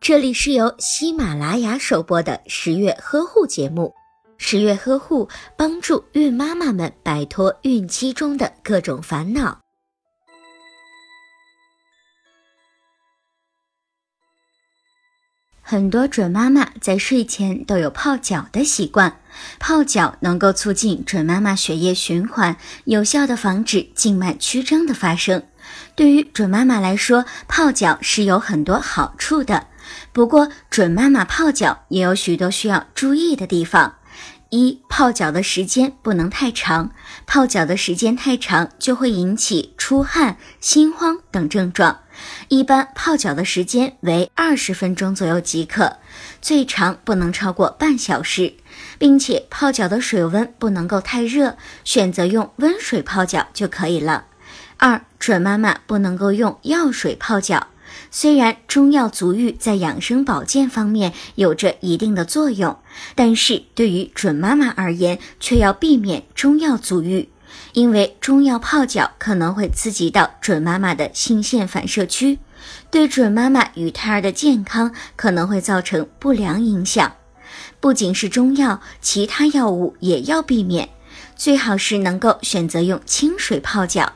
这里是由喜马拉雅首播的十月呵护节目。十月呵护帮助孕妈妈们摆脱孕期中的各种烦恼。很多准妈妈在睡前都有泡脚的习惯，泡脚能够促进准妈妈血液循环，有效的防止静脉曲张的发生。对于准妈妈来说，泡脚是有很多好处的。不过，准妈妈泡脚也有许多需要注意的地方。一、泡脚的时间不能太长，泡脚的时间太长就会引起出汗、心慌等症状。一般泡脚的时间为二十分钟左右即可，最长不能超过半小时，并且泡脚的水温不能够太热，选择用温水泡脚就可以了。二、准妈妈不能够用药水泡脚。虽然中药足浴在养生保健方面有着一定的作用，但是对于准妈妈而言，却要避免中药足浴，因为中药泡脚可能会刺激到准妈妈的性腺反射区，对准妈妈与胎儿的健康可能会造成不良影响。不仅是中药，其他药物也要避免，最好是能够选择用清水泡脚。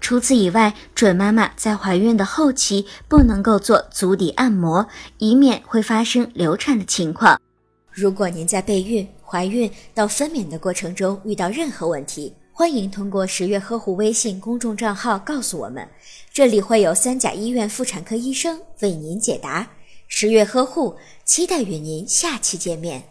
除此以外，准妈妈在怀孕的后期不能够做足底按摩，以免会发生流产的情况。如果您在备孕、怀孕到分娩的过程中遇到任何问题，欢迎通过十月呵护微信公众账号告诉我们，这里会有三甲医院妇产科医生为您解答。十月呵护，期待与您下期见面。